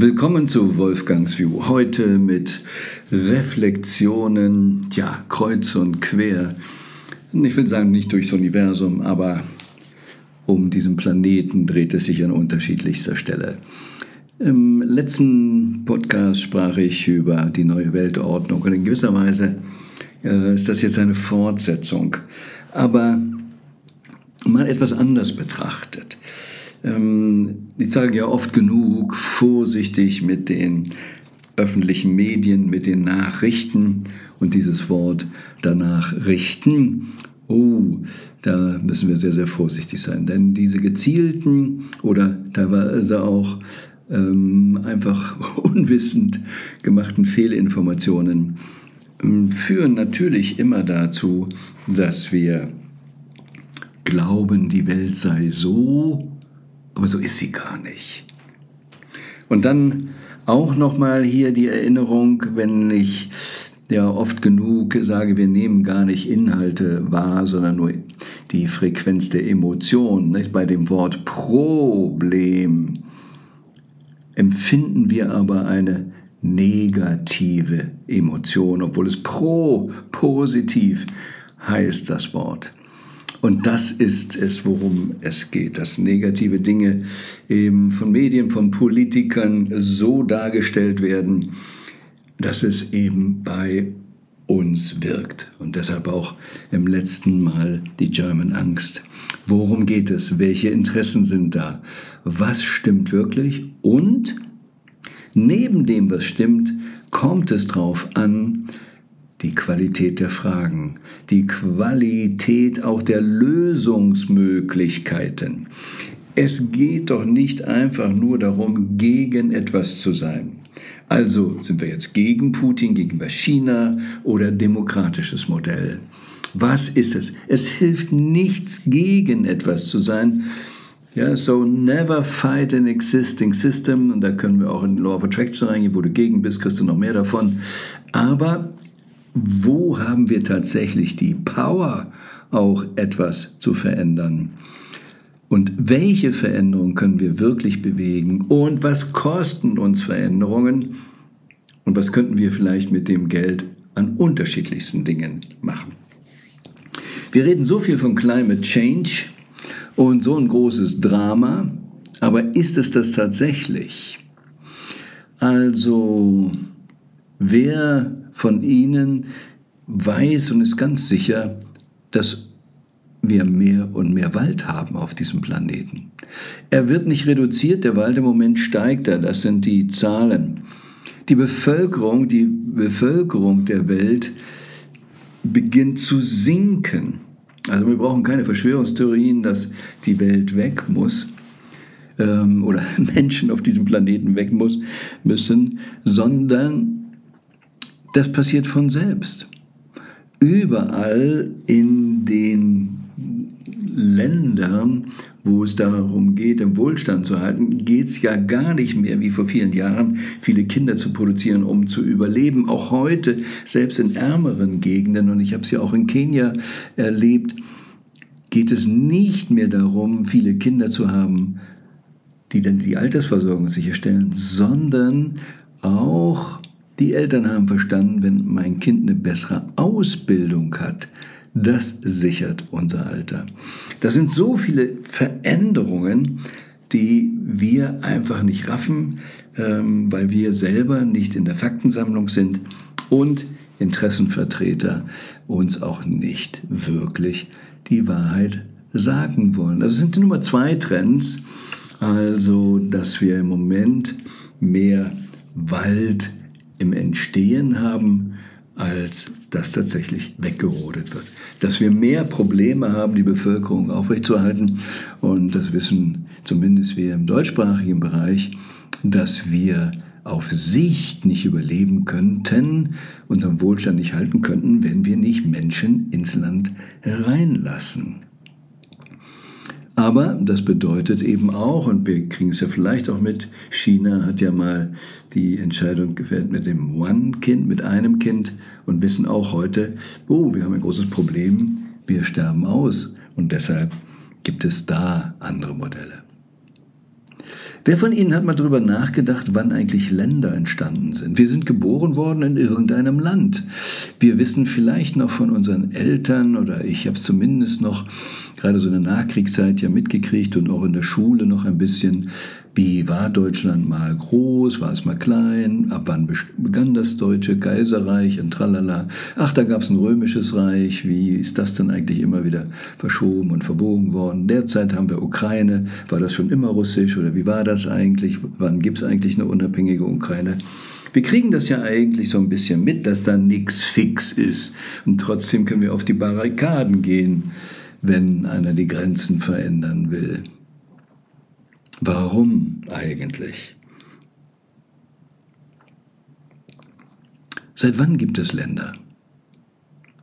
Willkommen zu Wolfgangs View. Heute mit Reflexionen, ja, kreuz und quer. Ich will sagen, nicht durchs Universum, aber um diesen Planeten dreht es sich an unterschiedlichster Stelle. Im letzten Podcast sprach ich über die neue Weltordnung und in gewisser Weise äh, ist das jetzt eine Fortsetzung, aber mal etwas anders betrachtet. Ähm, ich sage ja oft genug, vorsichtig mit den öffentlichen Medien, mit den Nachrichten und dieses Wort danach richten. Oh, da müssen wir sehr, sehr vorsichtig sein, denn diese gezielten oder teilweise auch ähm, einfach unwissend gemachten Fehlinformationen ähm, führen natürlich immer dazu, dass wir glauben, die Welt sei so aber so ist sie gar nicht. Und dann auch nochmal hier die Erinnerung, wenn ich ja oft genug sage, wir nehmen gar nicht Inhalte wahr, sondern nur die Frequenz der Emotionen. Bei dem Wort Problem empfinden wir aber eine negative Emotion, obwohl es pro positiv heißt das Wort. Und das ist es, worum es geht, dass negative Dinge eben von Medien, von Politikern so dargestellt werden, dass es eben bei uns wirkt. Und deshalb auch im letzten Mal die German Angst. Worum geht es? Welche Interessen sind da? Was stimmt wirklich? Und neben dem, was stimmt, kommt es darauf an, die Qualität der Fragen, die Qualität auch der Lösungsmöglichkeiten. Es geht doch nicht einfach nur darum, gegen etwas zu sein. Also sind wir jetzt gegen Putin, gegen China oder demokratisches Modell. Was ist es? Es hilft nichts, gegen etwas zu sein. Ja, so never fight an existing system. Und da können wir auch in Law of Attraction reingehen, wo du gegen bist, kriegst du noch mehr davon. Aber wo haben wir tatsächlich die Power, auch etwas zu verändern? Und welche Veränderungen können wir wirklich bewegen? Und was kosten uns Veränderungen? Und was könnten wir vielleicht mit dem Geld an unterschiedlichsten Dingen machen? Wir reden so viel von Climate Change und so ein großes Drama, aber ist es das tatsächlich? Also, wer von Ihnen weiß und ist ganz sicher, dass wir mehr und mehr Wald haben auf diesem Planeten. Er wird nicht reduziert, der Wald im Moment steigt er, das sind die Zahlen. Die Bevölkerung, die Bevölkerung der Welt beginnt zu sinken. Also wir brauchen keine Verschwörungstheorien, dass die Welt weg muss ähm, oder Menschen auf diesem Planeten weg muss, müssen, sondern das passiert von selbst. Überall in den Ländern, wo es darum geht, den Wohlstand zu halten, geht es ja gar nicht mehr wie vor vielen Jahren, viele Kinder zu produzieren, um zu überleben. Auch heute, selbst in ärmeren Gegenden, und ich habe es ja auch in Kenia erlebt, geht es nicht mehr darum, viele Kinder zu haben, die dann die Altersversorgung sicherstellen, sondern auch die Eltern haben verstanden, wenn mein Kind eine bessere Ausbildung hat, das sichert unser Alter. Das sind so viele Veränderungen, die wir einfach nicht raffen, ähm, weil wir selber nicht in der Faktensammlung sind und Interessenvertreter uns auch nicht wirklich die Wahrheit sagen wollen. Also sind die Nummer zwei Trends, also dass wir im Moment mehr Wald im Entstehen haben, als dass tatsächlich weggerodet wird. Dass wir mehr Probleme haben, die Bevölkerung aufrechtzuerhalten. Und das wissen zumindest wir im deutschsprachigen Bereich, dass wir auf Sicht nicht überleben könnten, unseren Wohlstand nicht halten könnten, wenn wir nicht Menschen ins Land hereinlassen. Aber das bedeutet eben auch, und wir kriegen es ja vielleicht auch mit, China hat ja mal die Entscheidung gefällt mit dem One-Kind, mit einem Kind und wissen auch heute, oh, wir haben ein großes Problem, wir sterben aus. Und deshalb gibt es da andere Modelle. Wer von Ihnen hat mal darüber nachgedacht, wann eigentlich Länder entstanden sind? Wir sind geboren worden in irgendeinem Land. Wir wissen vielleicht noch von unseren Eltern oder ich habe es zumindest noch gerade so in der Nachkriegszeit ja mitgekriegt und auch in der Schule noch ein bisschen, wie war Deutschland mal groß, war es mal klein, ab wann begann das Deutsche Kaiserreich und tralala. Ach, da gab es ein römisches Reich, wie ist das denn eigentlich immer wieder verschoben und verbogen worden? Derzeit haben wir Ukraine, war das schon immer russisch oder wie war das eigentlich? Wann gibt es eigentlich eine unabhängige Ukraine? Wir kriegen das ja eigentlich so ein bisschen mit, dass da nichts fix ist. Und trotzdem können wir auf die Barrikaden gehen, wenn einer die Grenzen verändern will. Warum eigentlich? Seit wann gibt es Länder?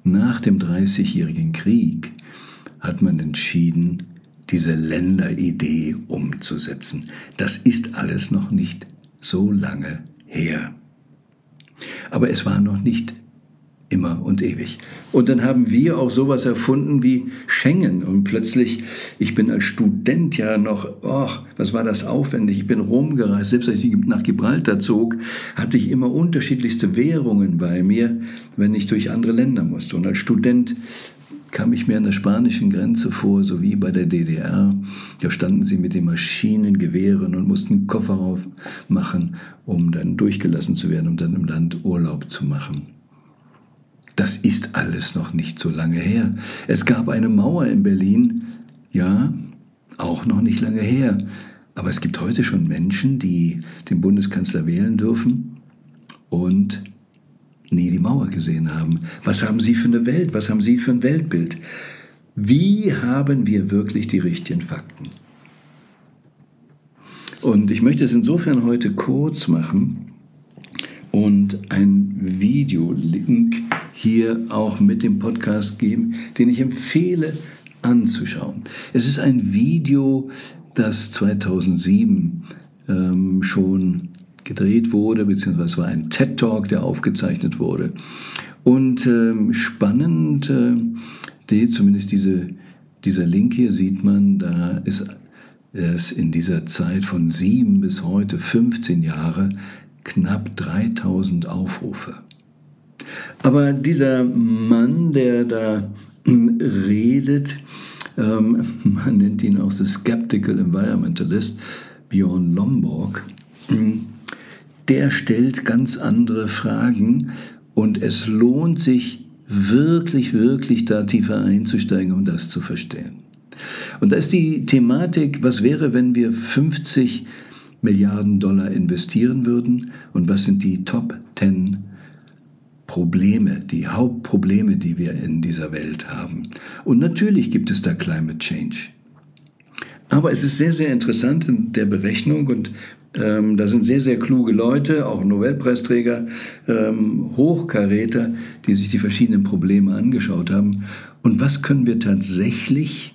Nach dem Dreißigjährigen Krieg hat man entschieden, diese Länderidee umzusetzen. Das ist alles noch nicht so lange her. Aber es war noch nicht immer und ewig. Und dann haben wir auch sowas erfunden wie Schengen. Und plötzlich, ich bin als Student ja noch, oh, was war das aufwendig? Ich bin rumgereist. Selbst als ich nach Gibraltar zog, hatte ich immer unterschiedlichste Währungen bei mir, wenn ich durch andere Länder musste. Und als Student kam ich mir an der spanischen Grenze vor, so wie bei der DDR. Da standen sie mit den Maschinengewehren und mussten Koffer aufmachen, um dann durchgelassen zu werden, um dann im Land Urlaub zu machen. Das ist alles noch nicht so lange her. Es gab eine Mauer in Berlin, ja, auch noch nicht lange her. Aber es gibt heute schon Menschen, die den Bundeskanzler wählen dürfen und nie die Mauer gesehen haben. Was haben Sie für eine Welt? Was haben Sie für ein Weltbild? Wie haben wir wirklich die richtigen Fakten? Und ich möchte es insofern heute kurz machen und ein Videolink hier auch mit dem Podcast geben, den ich empfehle anzuschauen. Es ist ein Video, das 2007 ähm, schon gedreht wurde, beziehungsweise war ein TED Talk, der aufgezeichnet wurde. Und ähm, spannend, äh, die, zumindest diese, dieser Link hier sieht man, da ist es in dieser Zeit von sieben bis heute 15 Jahre knapp 3000 Aufrufe. Aber dieser Mann, der da hm, redet, ähm, man nennt ihn auch The Skeptical Environmentalist, Bjorn Lomborg, hm, der stellt ganz andere Fragen und es lohnt sich wirklich, wirklich da tiefer einzusteigen, um das zu verstehen. Und da ist die Thematik, was wäre, wenn wir 50 Milliarden Dollar investieren würden und was sind die Top 10 Probleme, die Hauptprobleme, die wir in dieser Welt haben. Und natürlich gibt es da Climate Change. Aber es ist sehr, sehr interessant in der Berechnung und ähm, da sind sehr, sehr kluge Leute, auch Nobelpreisträger, ähm, Hochkaräter, die sich die verschiedenen Probleme angeschaut haben. Und was können wir tatsächlich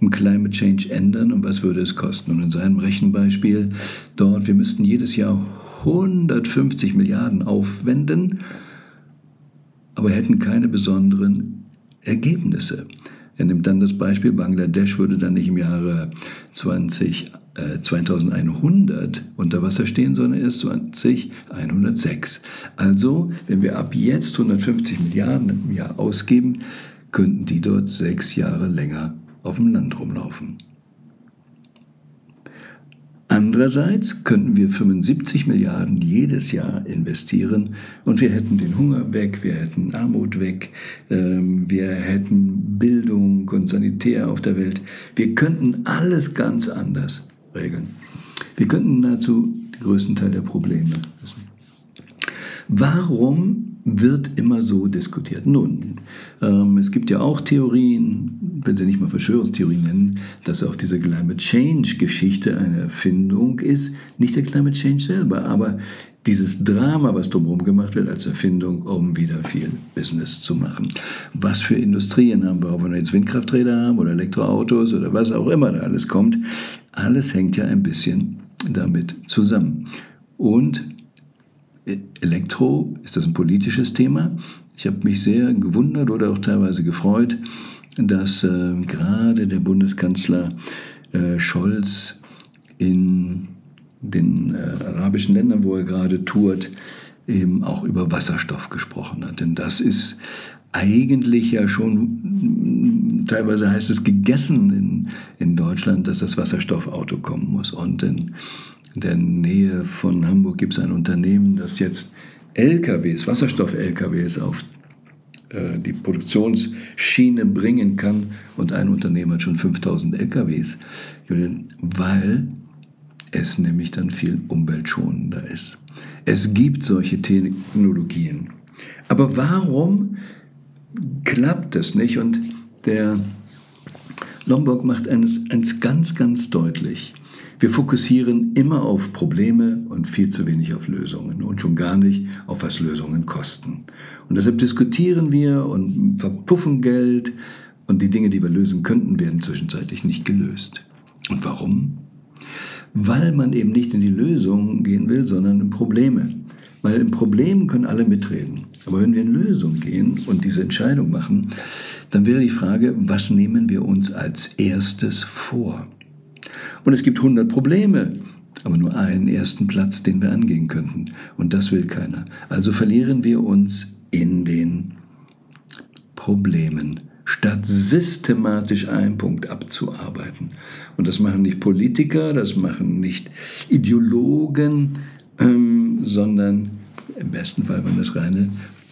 um Climate Change ändern und was würde es kosten? Und in seinem Rechenbeispiel dort, wir müssten jedes Jahr 150 Milliarden aufwenden, aber hätten keine besonderen Ergebnisse. Er nimmt dann das Beispiel, Bangladesch würde dann nicht im Jahre 20, äh, 2100 unter Wasser stehen, sondern erst 2106. Also, wenn wir ab jetzt 150 Milliarden im Jahr ausgeben, könnten die dort sechs Jahre länger auf dem Land rumlaufen. Andererseits könnten wir 75 Milliarden jedes Jahr investieren und wir hätten den Hunger weg, wir hätten Armut weg, ähm, wir hätten Bildung und Sanitär auf der Welt. Wir könnten alles ganz anders regeln. Wir könnten dazu den größten Teil der Probleme lösen. Warum wird immer so diskutiert. Nun, ähm, es gibt ja auch Theorien, wenn Sie nicht mal Verschwörungstheorien nennen, dass auch diese Climate Change-Geschichte eine Erfindung ist. Nicht der Climate Change selber, aber dieses Drama, was drumherum gemacht wird, als Erfindung, um wieder viel Business zu machen. Was für Industrien haben wir, ob wir jetzt Windkrafträder haben oder Elektroautos oder was auch immer da alles kommt, alles hängt ja ein bisschen damit zusammen. Und Elektro, ist das ein politisches Thema? Ich habe mich sehr gewundert oder auch teilweise gefreut, dass äh, gerade der Bundeskanzler äh, Scholz in den äh, arabischen Ländern, wo er gerade tourt, eben auch über Wasserstoff gesprochen hat. Denn das ist eigentlich ja schon, teilweise heißt es gegessen in, in Deutschland, dass das Wasserstoffauto kommen muss. Und in der Nähe von Hamburg gibt es ein Unternehmen, das jetzt LKWs, Wasserstoff-LKWs auf äh, die Produktionsschiene bringen kann. Und ein Unternehmen hat schon 5000 LKWs, weil es nämlich dann viel umweltschonender ist. Es gibt solche Technologien. Aber warum klappt das nicht? Und der Lombok macht eines, eines ganz, ganz deutlich. Wir fokussieren immer auf Probleme und viel zu wenig auf Lösungen und schon gar nicht auf was Lösungen kosten. Und deshalb diskutieren wir und verpuffen Geld und die Dinge, die wir lösen könnten, werden zwischenzeitlich nicht gelöst. Und warum? Weil man eben nicht in die Lösung gehen will, sondern in Probleme. Weil in Problemen können alle mitreden. Aber wenn wir in Lösung gehen und diese Entscheidung machen, dann wäre die Frage, was nehmen wir uns als erstes vor? Und es gibt 100 Probleme, aber nur einen ersten Platz, den wir angehen könnten. Und das will keiner. Also verlieren wir uns in den Problemen, statt systematisch einen Punkt abzuarbeiten. Und das machen nicht Politiker, das machen nicht Ideologen, ähm, sondern im besten Fall waren das reine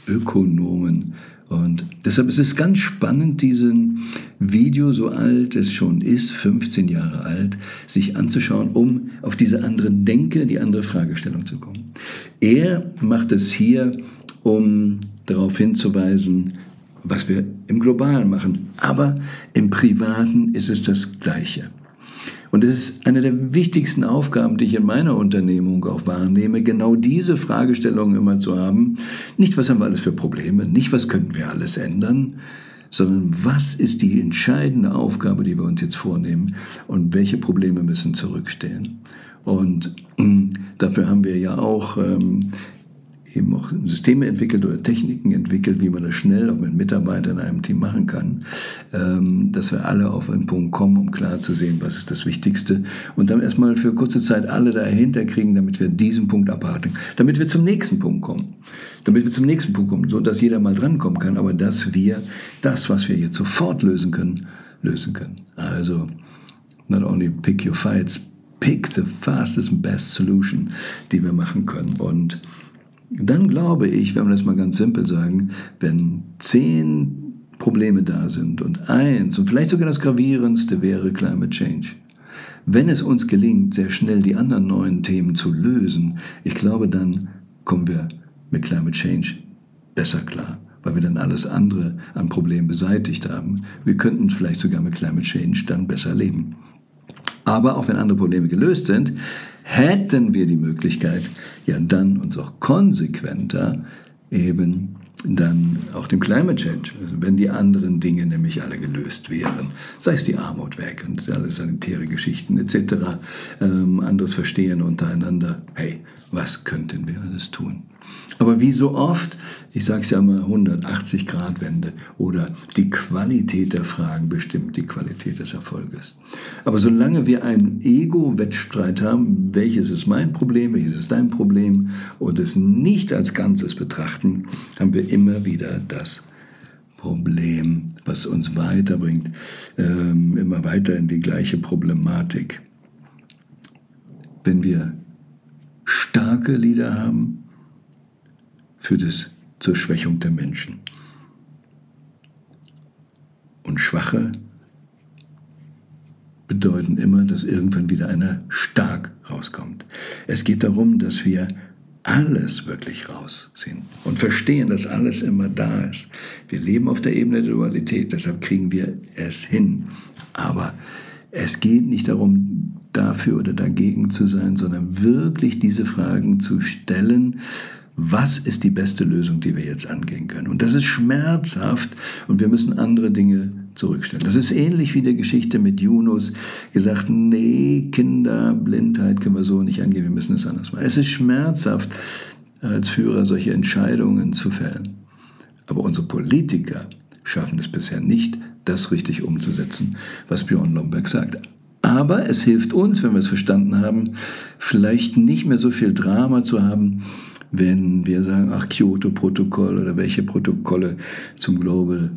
Ökonomen. Und deshalb ist es ganz spannend, diesen Video, so alt es schon ist, 15 Jahre alt, sich anzuschauen, um auf diese andere Denke, die andere Fragestellung zu kommen. Er macht es hier, um darauf hinzuweisen, was wir im Globalen machen. Aber im Privaten ist es das Gleiche. Und es ist eine der wichtigsten Aufgaben, die ich in meiner Unternehmung auch wahrnehme, genau diese Fragestellungen immer zu haben. Nicht, was haben wir alles für Probleme, nicht, was könnten wir alles ändern, sondern was ist die entscheidende Aufgabe, die wir uns jetzt vornehmen und welche Probleme müssen zurückstehen. Und mm, dafür haben wir ja auch ähm, eben auch Systeme entwickelt oder Techniken entwickelt, wie man das schnell auch mit Mitarbeitern in einem Team machen kann, ähm, dass wir alle auf einen Punkt kommen, um klar zu sehen, was ist das Wichtigste. Und dann erstmal für kurze Zeit alle dahinter kriegen, damit wir diesen Punkt abhaken, damit wir zum nächsten Punkt kommen, damit wir zum nächsten Punkt kommen, so dass jeder mal drankommen kann, aber dass wir das, was wir jetzt sofort lösen können, lösen können. Also not only pick your fights, pick the fastest and best solution, die wir machen können. Und dann glaube ich, wenn wir das mal ganz simpel sagen, wenn zehn Probleme da sind und eins und vielleicht sogar das gravierendste wäre Climate Change. Wenn es uns gelingt, sehr schnell die anderen neuen Themen zu lösen, ich glaube, dann kommen wir mit Climate Change besser klar, weil wir dann alles andere an Problemen beseitigt haben. Wir könnten vielleicht sogar mit Climate Change dann besser leben. Aber auch wenn andere Probleme gelöst sind, hätten wir die Möglichkeit, ja dann uns auch konsequenter eben dann auch dem Climate Change, also wenn die anderen Dinge nämlich alle gelöst wären, sei es die Armut weg und alle sanitäre Geschichten etc., ähm, anderes Verstehen untereinander, hey, was könnten wir alles tun? Aber wie so oft, ich sage es ja mal 180 Grad Wende oder die Qualität der Fragen bestimmt die Qualität des Erfolges. Aber solange wir einen Ego-Wettstreit haben, welches ist mein Problem, welches ist dein Problem und es nicht als Ganzes betrachten, haben wir immer wieder das Problem, was uns weiterbringt, ähm, immer weiter in die gleiche Problematik. Wenn wir starke Lieder haben, führt es zur Schwächung der Menschen. Und Schwache bedeuten immer, dass irgendwann wieder einer stark rauskommt. Es geht darum, dass wir alles wirklich rausziehen und verstehen, dass alles immer da ist. Wir leben auf der Ebene der Dualität, deshalb kriegen wir es hin. Aber es geht nicht darum, dafür oder dagegen zu sein, sondern wirklich diese Fragen zu stellen, was ist die beste Lösung, die wir jetzt angehen können. Und das ist schmerzhaft und wir müssen andere Dinge zurückstellen. Das ist ähnlich wie die Geschichte mit Yunus gesagt, nee, Kinder, Blindheit können wir so nicht angehen, wir müssen es anders machen. Es ist schmerzhaft, als Führer solche Entscheidungen zu fällen. Aber unsere Politiker schaffen es bisher nicht, das richtig umzusetzen, was Björn Lomberg sagt. Aber es hilft uns, wenn wir es verstanden haben, vielleicht nicht mehr so viel Drama zu haben, wenn wir sagen, ach, Kyoto-Protokoll oder welche Protokolle zum Global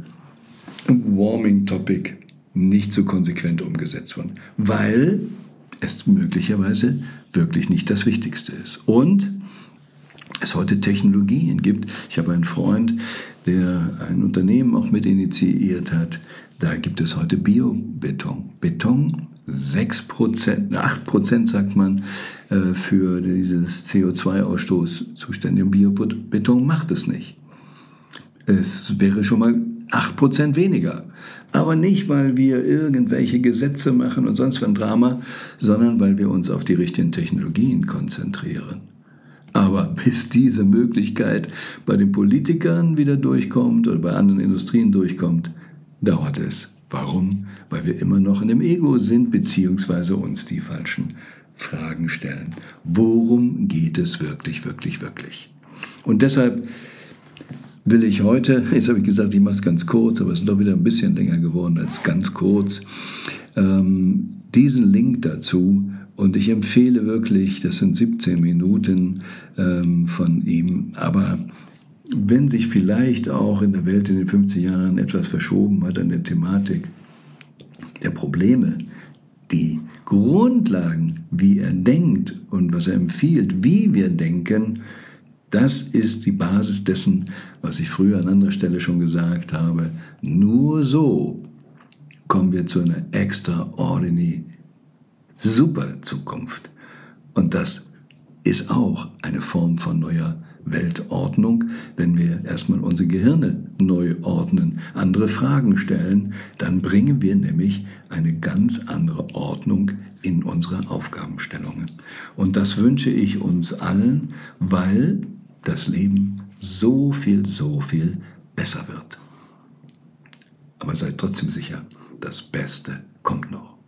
Warming Topic nicht so konsequent umgesetzt wurden. Weil es möglicherweise wirklich nicht das Wichtigste ist. Und es heute Technologien gibt. Ich habe einen Freund, der ein Unternehmen auch mit initiiert hat. Da gibt es heute Biobeton. Beton 6 Prozent, 8 Prozent sagt man, äh, für dieses CO2-Ausstoß zuständig. Und Biobeton macht es nicht. Es wäre schon mal 8 Prozent weniger. Aber nicht, weil wir irgendwelche Gesetze machen und sonst ein Drama, sondern weil wir uns auf die richtigen Technologien konzentrieren. Aber bis diese Möglichkeit bei den Politikern wieder durchkommt oder bei anderen Industrien durchkommt, dauert es. Warum? Weil wir immer noch in dem Ego sind, beziehungsweise uns die falschen Fragen stellen. Worum geht es wirklich, wirklich, wirklich? Und deshalb will ich heute, jetzt habe ich gesagt, ich mache es ganz kurz, aber es ist doch wieder ein bisschen länger geworden als ganz kurz, ähm, diesen Link dazu und ich empfehle wirklich, das sind 17 Minuten ähm, von ihm, aber wenn sich vielleicht auch in der Welt in den 50 Jahren etwas verschoben hat an der Thematik der Probleme, die Grundlagen, wie er denkt und was er empfiehlt, wie wir denken, das ist die Basis dessen, was ich früher an anderer Stelle schon gesagt habe. Nur so kommen wir zu einer extraordinary super Zukunft. Und das ist auch eine Form von neuer Weltordnung, wenn wir erstmal unsere Gehirne neu ordnen, andere Fragen stellen, dann bringen wir nämlich eine ganz andere Ordnung in unsere Aufgabenstellungen. Und das wünsche ich uns allen, weil das Leben so viel, so viel besser wird. Aber seid trotzdem sicher, das Beste kommt noch.